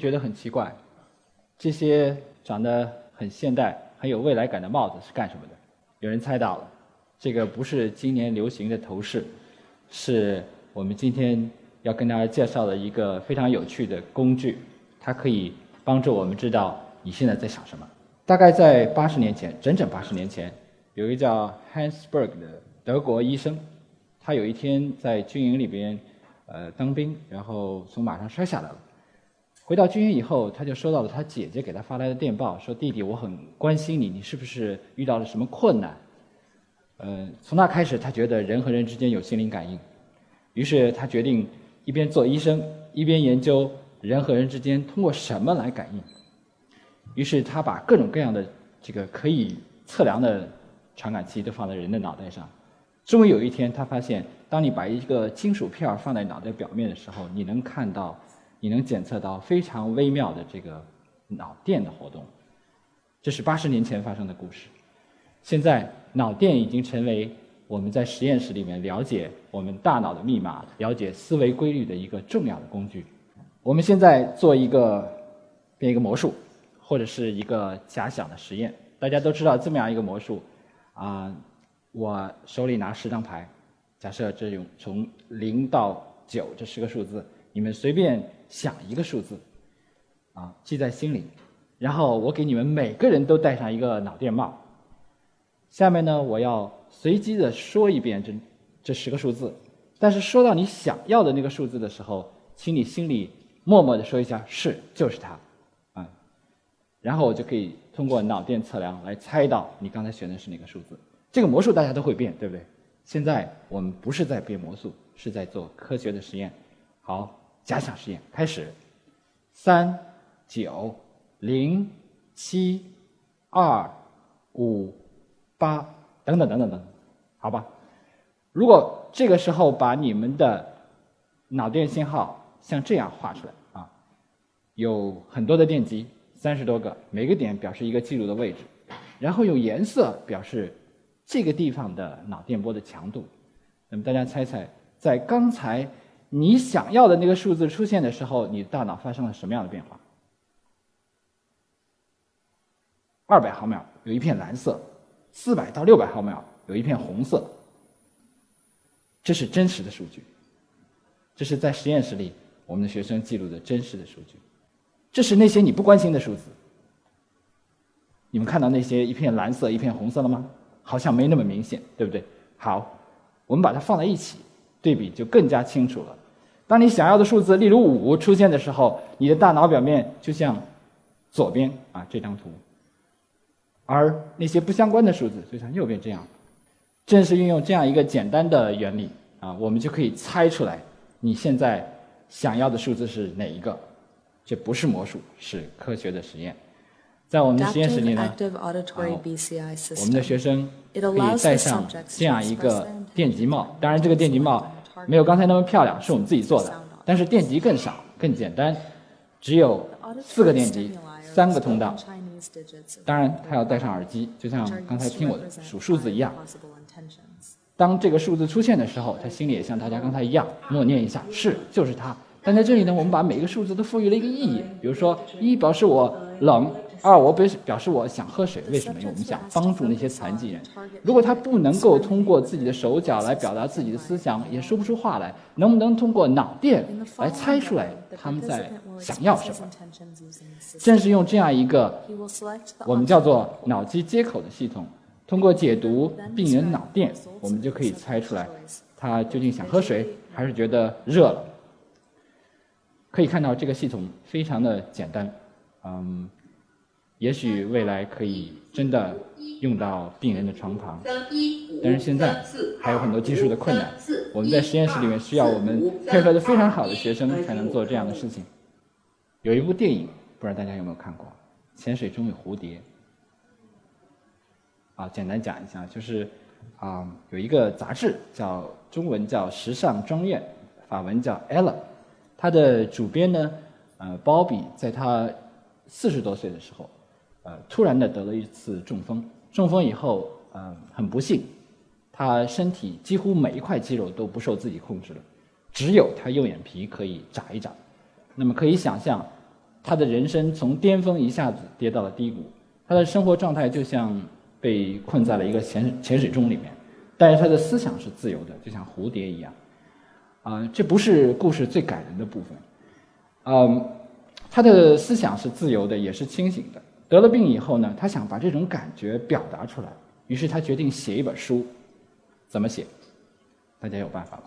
觉得很奇怪，这些长得很现代、很有未来感的帽子是干什么的？有人猜到了，这个不是今年流行的头饰，是我们今天要跟大家介绍的一个非常有趣的工具，它可以帮助我们知道你现在在想什么。大概在八十年前，整整八十年前，有一个叫 Hans Berg 的德国医生，他有一天在军营里边。呃，当兵，然后从马上摔下来了。回到军营以后，他就收到了他姐姐给他发来的电报，说：“弟弟，我很关心你，你是不是遇到了什么困难？”呃，从那开始，他觉得人和人之间有心灵感应，于是他决定一边做医生，一边研究人和人之间通过什么来感应。于是他把各种各样的这个可以测量的传感器都放在人的脑袋上。终于有一天，他发现。当你把一个金属片放在脑袋表面的时候，你能看到，你能检测到非常微妙的这个脑电的活动。这是八十年前发生的故事。现在，脑电已经成为我们在实验室里面了解我们大脑的密码、了解思维规律的一个重要的工具。我们现在做一个变一个魔术，或者是一个假想的实验。大家都知道这么样一个魔术啊，我手里拿十张牌。假设这种从零到九这十个数字，你们随便想一个数字，啊，记在心里，然后我给你们每个人都戴上一个脑电帽。下面呢，我要随机的说一遍这这十个数字，但是说到你想要的那个数字的时候，请你心里默默的说一下是就是它，啊，然后我就可以通过脑电测量来猜到你刚才选的是哪个数字。这个魔术大家都会变，对不对？现在我们不是在变魔术，是在做科学的实验。好，假想实验开始。三、九、零、七、二、五、八，等等等等等，好吧？如果这个时候把你们的脑电信号像这样画出来啊，有很多的电极，三十多个，每个点表示一个记录的位置，然后用颜色表示。这个地方的脑电波的强度，那么大家猜猜，在刚才你想要的那个数字出现的时候，你大脑发生了什么样的变化？二百毫秒有一片蓝色，四百到六百毫秒有一片红色。这是真实的数据，这是在实验室里我们的学生记录的真实的数据。这是那些你不关心的数字。你们看到那些一片蓝色、一片红色了吗？好像没那么明显，对不对？好，我们把它放在一起，对比就更加清楚了。当你想要的数字，例如五出现的时候，你的大脑表面就像左边啊这张图，而那些不相关的数字就像右边这样。正是运用这样一个简单的原理啊，我们就可以猜出来你现在想要的数字是哪一个。这不是魔术，是科学的实验。在我们的实验室里呢，我们的学生可以戴上这样一个电极帽。当然，这个电极帽没有刚才那么漂亮，是我们自己做的。但是电极更少、更简单，只有四个电极，三个通道。当然，他要戴上耳机，就像刚才听我数数字一样。当这个数字出现的时候，他心里也像大家刚才一样默念一下：“是，就是它。”但在这里呢，我们把每一个数字都赋予了一个意义。比如说，一表示我冷。二，我表示表示我想喝水，为什么？因为我们想帮助那些残疾人。如果他不能够通过自己的手脚来表达自己的思想，也说不出话来，能不能通过脑电来猜出来他们在想要什么？正是用这样一个我们叫做脑机接口的系统，通过解读病人脑电，我们就可以猜出来他究竟想喝水还是觉得热了。可以看到这个系统非常的简单，嗯。也许未来可以真的用到病人的床旁，但是现在还有很多技术的困难。我们在实验室里面需要我们配合的非常好的学生才能做这样的事情。有一部电影，不知道大家有没有看过，《潜水中有蝴蝶》。啊，简单讲一下，就是啊，有一个杂志叫中文叫《时尚庄院》，法文叫《Ella》，它的主编呢，呃，鲍比，在他四十多岁的时候。突然的得了一次中风，中风以后，呃，很不幸，他身体几乎每一块肌肉都不受自己控制了，只有他右眼皮可以眨一眨。那么可以想象，他的人生从巅峰一下子跌到了低谷，他的生活状态就像被困在了一个潜潜水钟里面，但是他的思想是自由的，就像蝴蝶一样。啊，这不是故事最感人的部分。嗯，他的思想是自由的，也是清醒的。得了病以后呢，他想把这种感觉表达出来，于是他决定写一本书。怎么写？大家有办法吗？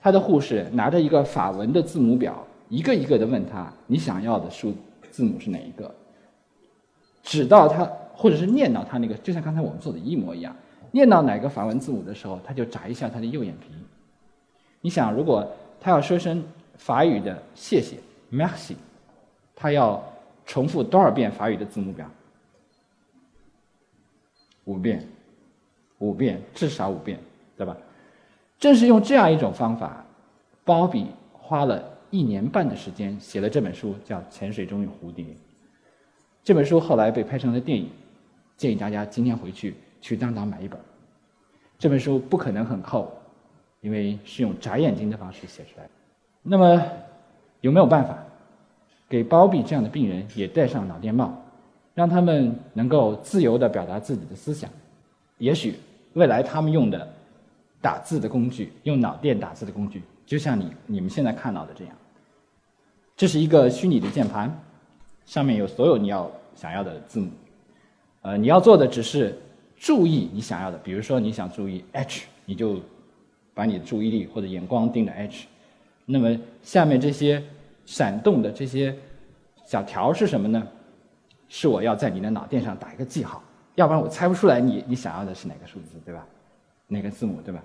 他的护士拿着一个法文的字母表，一个一个的问他：“你想要的数字母是哪一个？”直到他，或者是念到他那个，就像刚才我们做的一模一样。念到哪个法文字母的时候，他就眨一下他的右眼皮。你想，如果他要说声法语的谢谢 （merci），他要重复多少遍法语的字母表？五遍。五遍，至少五遍，对吧？正是用这样一种方法，鲍比花了一年半的时间写了这本书，叫《潜水中与蝴蝶》。这本书后来被拍成了电影，建议大家今天回去去当当买一本。这本书不可能很厚，因为是用眨眼睛的方式写出来的。那么，有没有办法给包庇这样的病人也戴上脑电帽，让他们能够自由地表达自己的思想？也许。未来他们用的打字的工具，用脑电打字的工具，就像你你们现在看到的这样。这是一个虚拟的键盘，上面有所有你要想要的字母。呃，你要做的只是注意你想要的，比如说你想注意 H，你就把你的注意力或者眼光盯着 H。那么下面这些闪动的这些小条是什么呢？是我要在你的脑电上打一个记号。要不然我猜不出来你你想要的是哪个数字，对吧？哪个字母，对吧？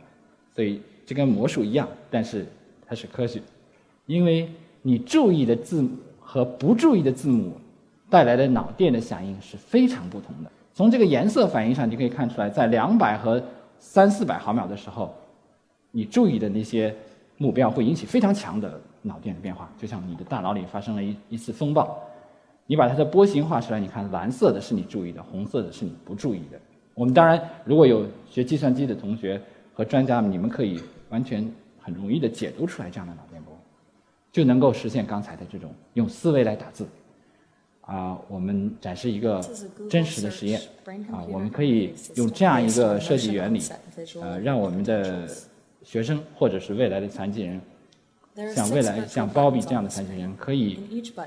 所以这跟魔术一样，但是它是科学，因为你注意的字母和不注意的字母带来的脑电的响应是非常不同的。从这个颜色反应上，你可以看出来，在两百和三四百毫秒的时候，你注意的那些目标会引起非常强的脑电的变化，就像你的大脑里发生了一一次风暴。你把它的波形画出来，你看蓝色的是你注意的，红色的是你不注意的。我们当然如果有学计算机的同学和专家们，你们可以完全很容易的解读出来这样的脑电波，就能够实现刚才的这种用思维来打字。啊，我们展示一个真实的实验。啊，我们可以用这样一个设计原理，呃，让我们的学生或者是未来的残疾人。像未来像鲍比这样的残疾人，可以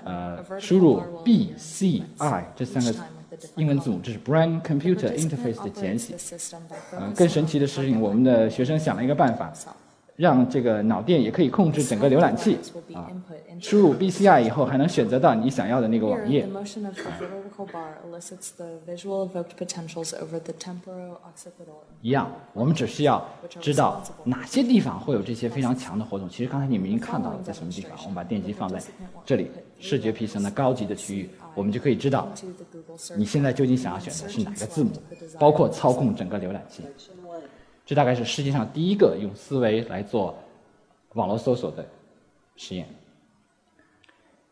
呃输入 B C I 这三个英文字母，这是 Brain Computer Interface 的简写。呃，更神奇的事情，我们的学生想了一个办法。让这个脑电也可以控制整个浏览器啊，输入 BCI 以后还能选择到你想要的那个网页。一样，我们只需要知道哪些地方会有这些非常强的活动。其实刚才你们已经看到了在什么地方，我们把电机放在这里，视觉皮层的高级的区域，我们就可以知道你现在究竟想要选的是哪个字母，包括操控整个浏览器。这大概是世界上第一个用思维来做网络搜索的实验。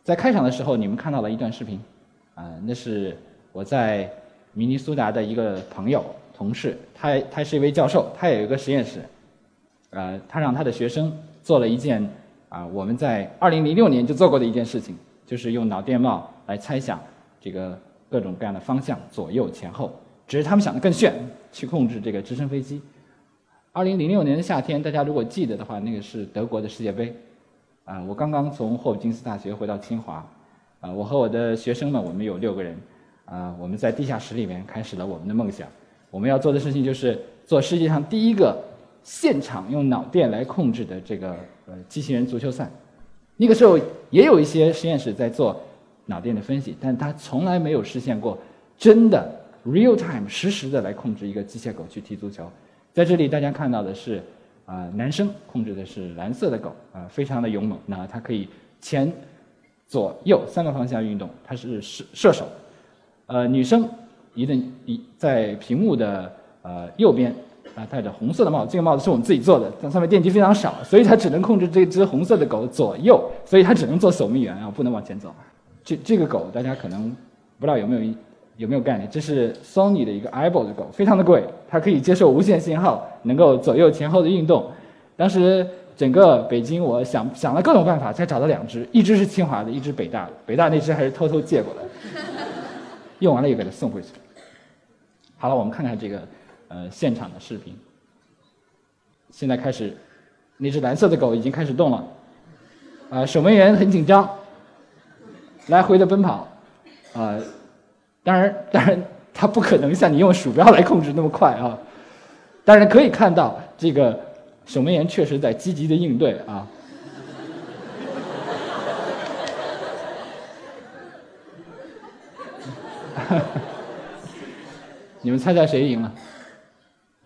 在开场的时候，你们看到了一段视频，啊，那是我在明尼苏达的一个朋友、同事，他他是一位教授，他有一个实验室，呃，他让他的学生做了一件啊，我们在二零零六年就做过的一件事情，就是用脑电帽来猜想这个各种各样的方向，左右前后，只是他们想的更炫，去控制这个直升飞机。二零零六年的夏天，大家如果记得的话，那个是德国的世界杯，啊，我刚刚从霍普金斯大学回到清华，啊，我和我的学生们，我们有六个人，啊，我们在地下室里面开始了我们的梦想。我们要做的事情就是做世界上第一个现场用脑电来控制的这个呃机器人足球赛。那个时候也有一些实验室在做脑电的分析，但他从来没有实现过真的 real time 实时的来控制一个机械狗去踢足球。在这里，大家看到的是，啊，男生控制的是蓝色的狗，啊，非常的勇猛。那它可以前、左、右三个方向运动，它是射射手。呃，女生一定一在屏幕的呃右边，啊，戴着红色的帽子。这个帽子是我们自己做的，但上面电机非常少，所以它只能控制这只红色的狗左右，所以它只能做守门员啊，不能往前走。这这个狗，大家可能不知道有没有。有没有概念？这是 Sony 的一个 Eyeball 的狗，非常的贵，它可以接受无线信号，能够左右前后的运动。当时整个北京，我想想了各种办法，才找到两只，一只是清华的，一只北大的。北大那只还是偷偷借过来，用完了又给它送回去。好了，我们看看这个呃现场的视频。现在开始，那只蓝色的狗已经开始动了，啊，守门员很紧张，来回的奔跑，啊，当然当然，它不可能像你用鼠标来控制那么快啊。当然可以看到，这个守门员确实在积极的应对啊。你们猜猜谁赢了？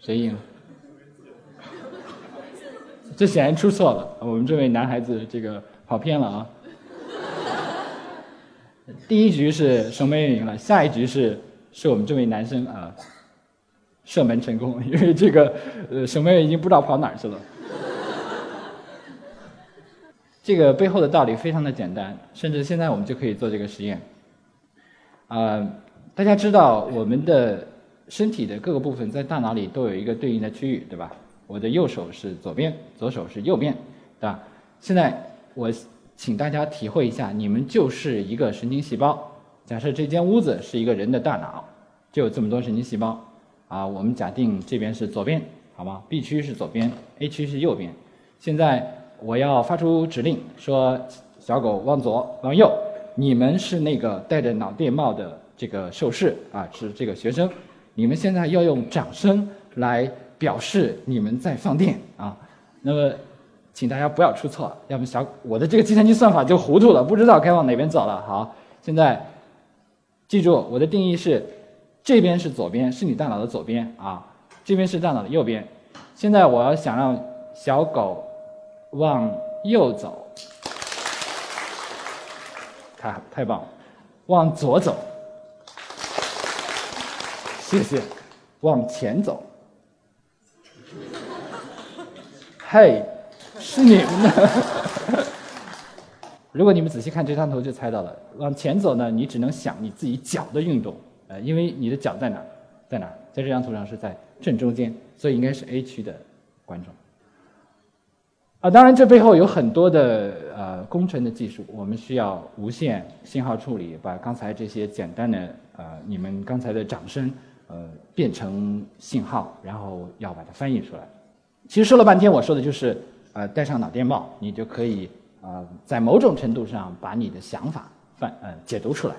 谁赢了？这显然出错了，我们这位男孩子这个跑偏了啊。第一局是守门员赢了，下一局是是我们这位男生啊。射门成功，因为这个呃守门员已经不知道跑哪儿去了。这个背后的道理非常的简单，甚至现在我们就可以做这个实验。啊，大家知道我们的身体的各个部分在大脑里都有一个对应的区域，对吧？我的右手是左边，左手是右边，对吧？现在我请大家体会一下，你们就是一个神经细胞。假设这间屋子是一个人的大脑，就有这么多神经细胞。啊，我们假定这边是左边，好吗？B 区是左边，A 区是右边。现在我要发出指令，说小狗往左，往右。你们是那个戴着脑电帽的这个受试啊，是这个学生。你们现在要用掌声来表示你们在放电啊。那么，请大家不要出错，要不小我的这个计算机算法就糊涂了，不知道该往哪边走了。好，现在记住我的定义是。这边是左边，是你大脑的左边啊。这边是大脑的右边。现在我要想让小狗往右走，太太棒了。往左走，谢谢。往前走，嘿，是你们的。如果你们仔细看这张图，就猜到了。往前走呢，你只能想你自己脚的运动。呃，因为你的脚在哪，在哪？在这张图上是在正中间，所以应该是 A 区的观众。啊，当然这背后有很多的呃工程的技术，我们需要无线信号处理，把刚才这些简单的呃你们刚才的掌声呃变成信号，然后要把它翻译出来。其实说了半天，我说的就是呃戴上脑电帽，你就可以呃在某种程度上把你的想法反呃解读出来。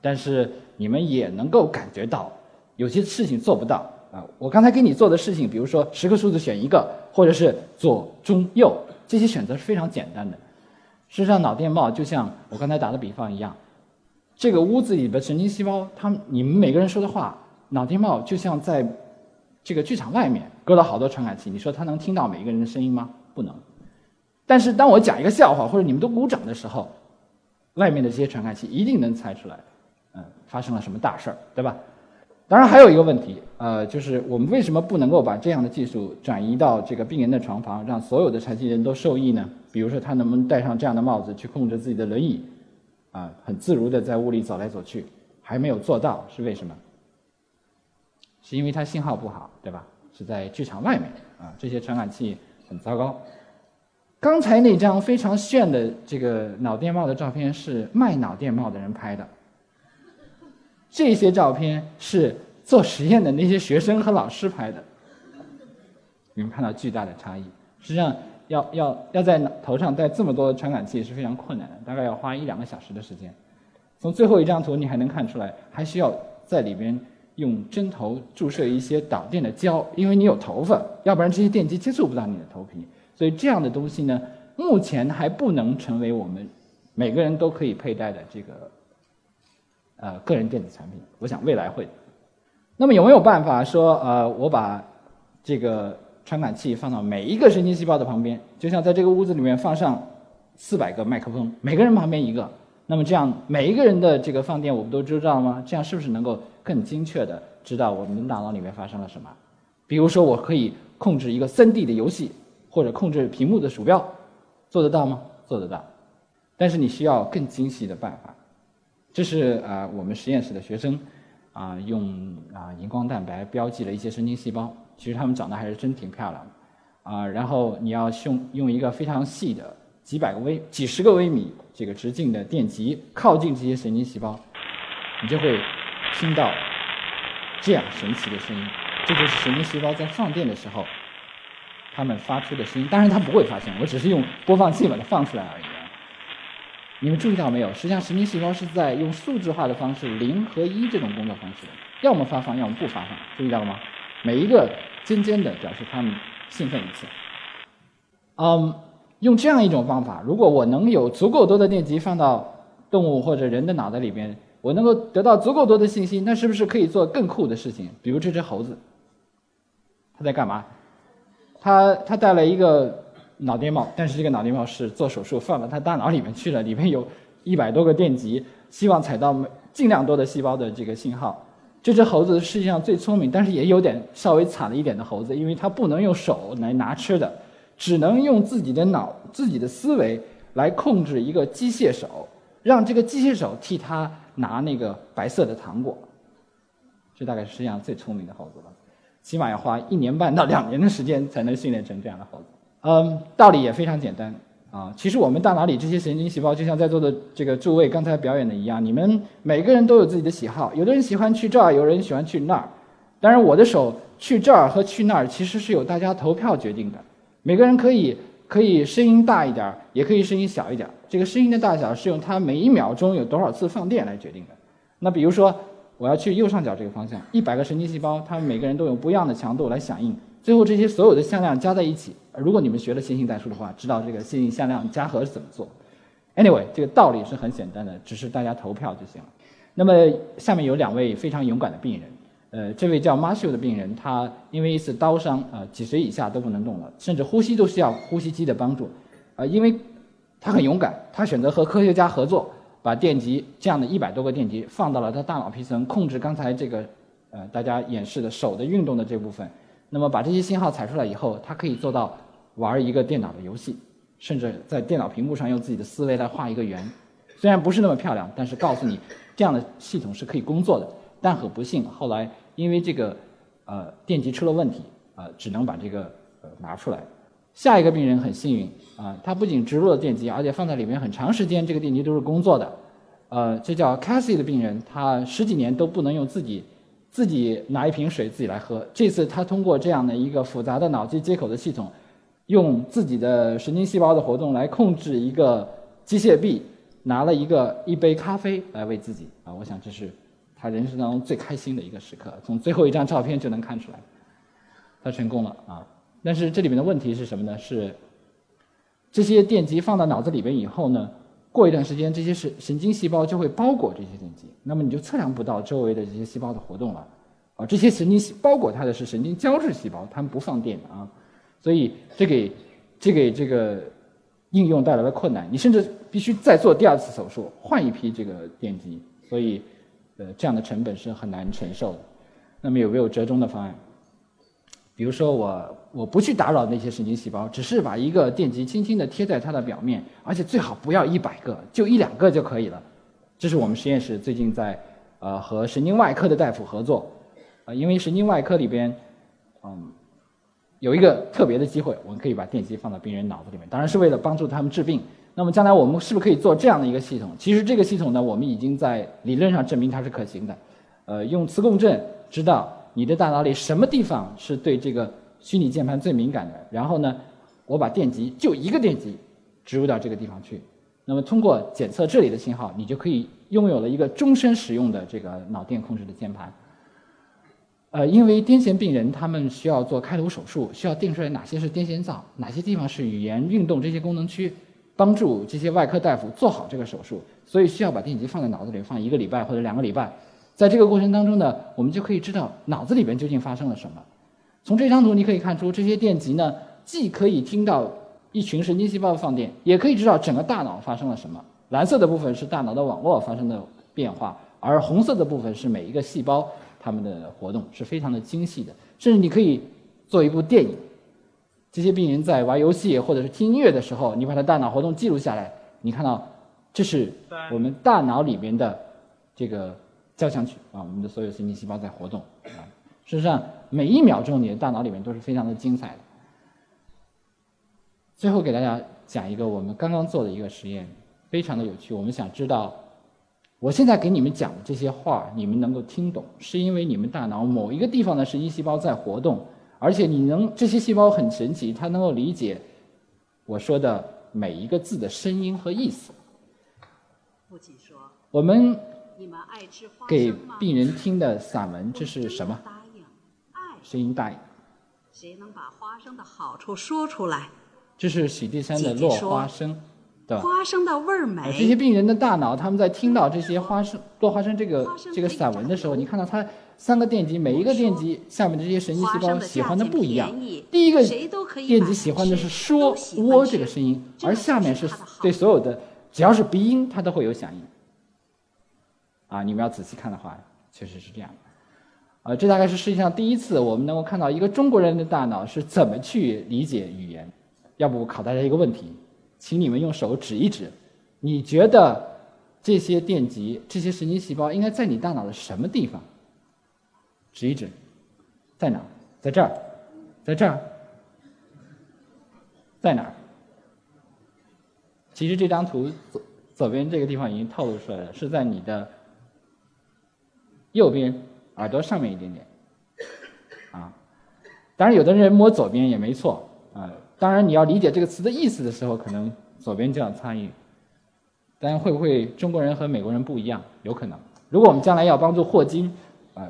但是你们也能够感觉到，有些事情做不到啊！我刚才给你做的事情，比如说十个数字选一个，或者是左中右，这些选择是非常简单的。事实上，脑电帽就像我刚才打的比方一样，这个屋子里的神经细胞，他们你们每个人说的话，脑电帽就像在这个剧场外面搁了好多传感器，你说它能听到每一个人的声音吗？不能。但是当我讲一个笑话，或者你们都鼓掌的时候，外面的这些传感器一定能猜出来。嗯发生了什么大事儿，对吧？当然还有一个问题，呃，就是我们为什么不能够把这样的技术转移到这个病人的床旁，让所有的残疾人都受益呢？比如说，他能不能戴上这样的帽子去控制自己的轮椅，啊，很自如的在屋里走来走去？还没有做到，是为什么？是因为它信号不好，对吧？是在剧场外面啊，这些传感器很糟糕。刚才那张非常炫的这个脑电帽的照片是卖脑电帽的人拍的。这些照片是做实验的那些学生和老师拍的，你们看到巨大的差异。实际上，要要要在头上戴这么多传感器是非常困难的，大概要花一两个小时的时间。从最后一张图你还能看出来，还需要在里边用针头注射一些导电的胶，因为你有头发，要不然这些电极接触不到你的头皮。所以这样的东西呢，目前还不能成为我们每个人都可以佩戴的这个。呃，个人电子产品，我想未来会。那么有没有办法说，呃，我把这个传感器放到每一个神经细胞的旁边，就像在这个屋子里面放上四百个麦克风，每个人旁边一个，那么这样每一个人的这个放电我不都知道吗？这样是不是能够更精确的知道我们大脑里面发生了什么？比如说，我可以控制一个三 D 的游戏，或者控制屏幕的鼠标，做得到吗？做得到，但是你需要更精细的办法。这是啊，我们实验室的学生啊，用啊荧光蛋白标记了一些神经细胞。其实他们长得还是真挺漂亮的啊，然后你要用用一个非常细的几百个微、几十个微米这个直径的电极靠近这些神经细胞，你就会听到这样神奇的声音。这就是神经细胞在放电的时候，它们发出的声音。当然它不会发现，我只是用播放器把它放出来而已。你们注意到没有？实际上，神经细胞是在用数字化的方式，零和一这种工作方式，要么发放，要么不发放。注意到了吗？每一个尖尖的表示它们兴奋一次。嗯，用这样一种方法，如果我能有足够多的电极放到动物或者人的脑袋里边，我能够得到足够多的信息，那是不是可以做更酷的事情？比如这只猴子，它在干嘛？它它戴了一个。脑电帽，但是这个脑电帽是做手术放到它大脑里面去了，里面有一百多个电极，希望采到尽量多的细胞的这个信号。这只猴子世界上最聪明，但是也有点稍微惨了一点的猴子，因为它不能用手来拿吃的，只能用自己的脑、自己的思维来控制一个机械手，让这个机械手替它拿那个白色的糖果。这大概是世界上最聪明的猴子了，起码要花一年半到两年的时间才能训练成这样的猴子。嗯，道理也非常简单啊。其实我们大脑里这些神经细胞，就像在座的这个诸位刚才表演的一样，你们每个人都有自己的喜好。有的人喜欢去这儿，有人喜欢去那儿。当然，我的手去这儿和去那儿，其实是由大家投票决定的。每个人可以可以声音大一点，也可以声音小一点。这个声音的大小是用它每一秒钟有多少次放电来决定的。那比如说，我要去右上角这个方向，一百个神经细胞，它们每个人都有不一样的强度来响应。最后这些所有的向量加在一起，如果你们学了线性代数的话，知道这个线性向量加和是怎么做。Anyway，这个道理是很简单的，只是大家投票就行了。那么下面有两位非常勇敢的病人，呃，这位叫 Marshall 的病人，他因为一次刀伤，呃，脊髓以下都不能动了，甚至呼吸都需要呼吸机的帮助。呃，因为他很勇敢，他选择和科学家合作，把电极这样的一百多个电极放到了他大脑皮层，控制刚才这个呃大家演示的手的运动的这部分。那么把这些信号采出来以后，他可以做到玩一个电脑的游戏，甚至在电脑屏幕上用自己的思维来画一个圆。虽然不是那么漂亮，但是告诉你这样的系统是可以工作的。但很不幸，后来因为这个呃电极出了问题，呃，只能把这个呃拿出来。下一个病人很幸运啊，他不仅植入了电极，而且放在里面很长时间，这个电极都是工作的。呃，这叫 Cassie 的病人，他十几年都不能用自己。自己拿一瓶水自己来喝。这次他通过这样的一个复杂的脑机接口的系统，用自己的神经细胞的活动来控制一个机械臂，拿了一个一杯咖啡来喂自己。啊，我想这是他人生当中最开心的一个时刻。从最后一张照片就能看出来，他成功了啊！但是这里面的问题是什么呢？是这些电极放到脑子里边以后呢？过一段时间，这些神神经细胞就会包裹这些电极，那么你就测量不到周围的这些细胞的活动了。啊，这些神经细包裹它的是神经胶质细胞，它们不放电的啊，所以这给这给这个应用带来了困难。你甚至必须再做第二次手术，换一批这个电极，所以呃这样的成本是很难承受的。那么有没有折中的方案？比如说我我不去打扰那些神经细胞，只是把一个电极轻轻地贴在它的表面，而且最好不要一百个，就一两个就可以了。这是我们实验室最近在呃和神经外科的大夫合作，呃因为神经外科里边嗯有一个特别的机会，我们可以把电极放到病人脑子里面，当然是为了帮助他们治病。那么将来我们是不是可以做这样的一个系统？其实这个系统呢，我们已经在理论上证明它是可行的，呃用磁共振知道。你的大脑里什么地方是对这个虚拟键盘最敏感的？然后呢，我把电极就一个电极植入到这个地方去，那么通过检测这里的信号，你就可以拥有了一个终身使用的这个脑电控制的键盘。呃，因为癫痫病人他们需要做开颅手术，需要定出来哪些是癫痫灶，哪些地方是语言运动这些功能区，帮助这些外科大夫做好这个手术，所以需要把电极放在脑子里放一个礼拜或者两个礼拜。在这个过程当中呢，我们就可以知道脑子里边究竟发生了什么。从这张图你可以看出，这些电极呢，既可以听到一群神经细胞的放电，也可以知道整个大脑发生了什么。蓝色的部分是大脑的网络发生的变化，而红色的部分是每一个细胞它们的活动，是非常的精细的。甚至你可以做一部电影。这些病人在玩游戏或者是听音乐的时候，你把他大脑活动记录下来，你看到这是我们大脑里面的这个。交响曲啊，我们的所有神经细胞在活动啊。事实上，每一秒钟你的大脑里面都是非常的精彩的。最后给大家讲一个我们刚刚做的一个实验，非常的有趣。我们想知道，我现在给你们讲的这些话，你们能够听懂，是因为你们大脑某一个地方的神经细胞在活动，而且你能这些细胞很神奇，它能够理解我说的每一个字的声音和意思。父亲说我们：“你们爱吃花给生吗？”病人听的散文，这是什么？答应，爱。声音大一点。谁能把花生的好处说出来？这是许地山的落花生，对吧？花生的味儿呃美。这些病人的大脑，他们在听到这些花生落花生这个这个散文的时候，你看到它三个电极，每一个电极下面的这些神经细胞喜欢的不一样。第一个电极喜欢的是说喔这个声音，而下面是对所有的只要是鼻音，它都会有响应。啊，你们要仔细看的话，确实是这样。呃，这大概是世界上第一次我们能够看到一个中国人的大脑是怎么去理解语言。要不我考大家一个问题，请你们用手指一指，你觉得这些电极、这些神经细胞应该在你大脑的什么地方？指一指，在哪？在这儿，在这儿，在哪儿？其实这张图左左边这个地方已经透露出来了，是在你的右边耳朵上面一点点，啊，当然有的人摸左边也没错啊。当然你要理解这个词的意思的时候，可能左边就要参与。但会不会中国人和美国人不一样？有可能。如果我们将来要帮助霍金，呃，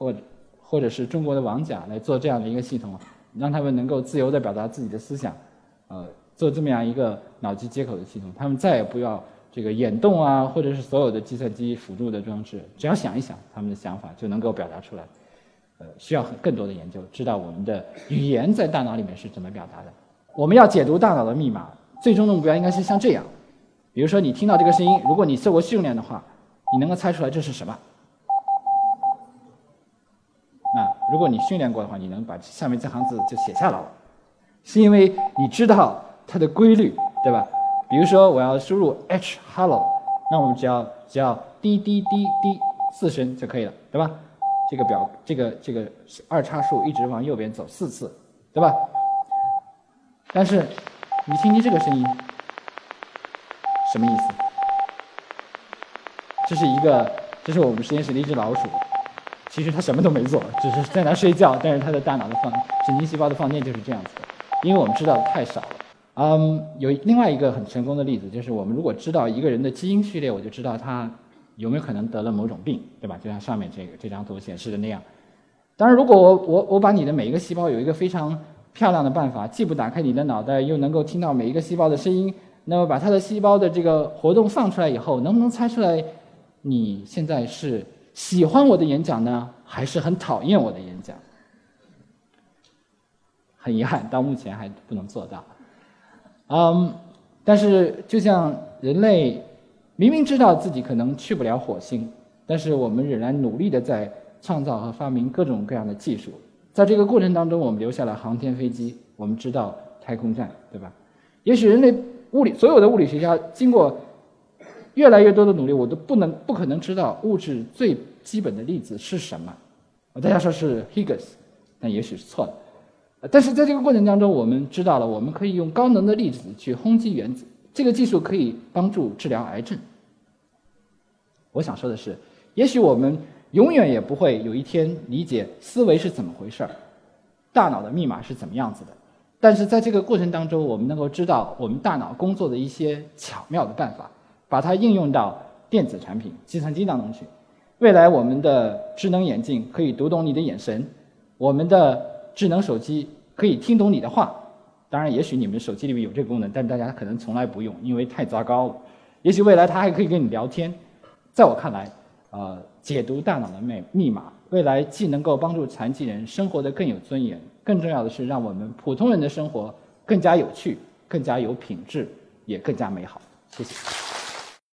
或者或者是中国的王甲来做这样的一个系统，让他们能够自由地表达自己的思想，呃，做这么样一个脑机接口的系统，他们再也不要这个眼动啊，或者是所有的计算机辅助的装置，只要想一想，他们的想法就能够表达出来。呃，需要更多的研究，知道我们的语言在大脑里面是怎么表达的。我们要解读大脑的密码，最终的目标应该是像这样。比如说，你听到这个声音，如果你受过训练的话，你能够猜出来这是什么？那如果你训练过的话，你能把下面这行字就写下来了，是因为你知道它的规律，对吧？比如说，我要输入 h hello，那我们只要只要滴滴滴滴四声就可以了，对吧？这个表这个这个二叉树一直往右边走四次，对吧？但是你听听这个声音，什么意思？这是一个，这是我们实验室的一只老鼠，其实他什么都没做，只是在那睡觉，但是他的大脑的放神经细胞的放电就是这样子的，因为我们知道的太少了。嗯，有另外一个很成功的例子，就是我们如果知道一个人的基因序列，我就知道他有没有可能得了某种病，对吧？就像上面这个这张图显示的那样。当然，如果我我我把你的每一个细胞有一个非常漂亮的办法，既不打开你的脑袋，又能够听到每一个细胞的声音，那么把它的细胞的这个活动放出来以后，能不能猜出来你现在是喜欢我的演讲呢，还是很讨厌我的演讲？很遗憾，到目前还不能做到。嗯，但是就像人类明明知道自己可能去不了火星，但是我们仍然努力的在创造和发明各种各样的技术。在这个过程当中，我们留下了航天飞机，我们知道太空站，对吧？也许人类物理所有的物理学家经过越来越多的努力，我都不能不可能知道物质最基本的粒子是什么。大家说是 Higgs，但也许是错的。但是在这个过程当中，我们知道了，我们可以用高能的粒子去轰击原子，这个技术可以帮助治疗癌症。我想说的是，也许我们永远也不会有一天理解思维是怎么回事儿，大脑的密码是怎么样子的。但是在这个过程当中，我们能够知道我们大脑工作的一些巧妙的办法，把它应用到电子产品、计算机当中去。未来我们的智能眼镜可以读懂你的眼神，我们的智能手机可以听懂你的话，当然，也许你们手机里面有这个功能，但大家可能从来不用，因为太糟糕了。也许未来它还可以跟你聊天。在我看来，呃，解读大脑的密密码，未来既能够帮助残疾人生活得更有尊严，更重要的是让我们普通人的生活更加有趣、更加有品质，也更加美好。谢谢。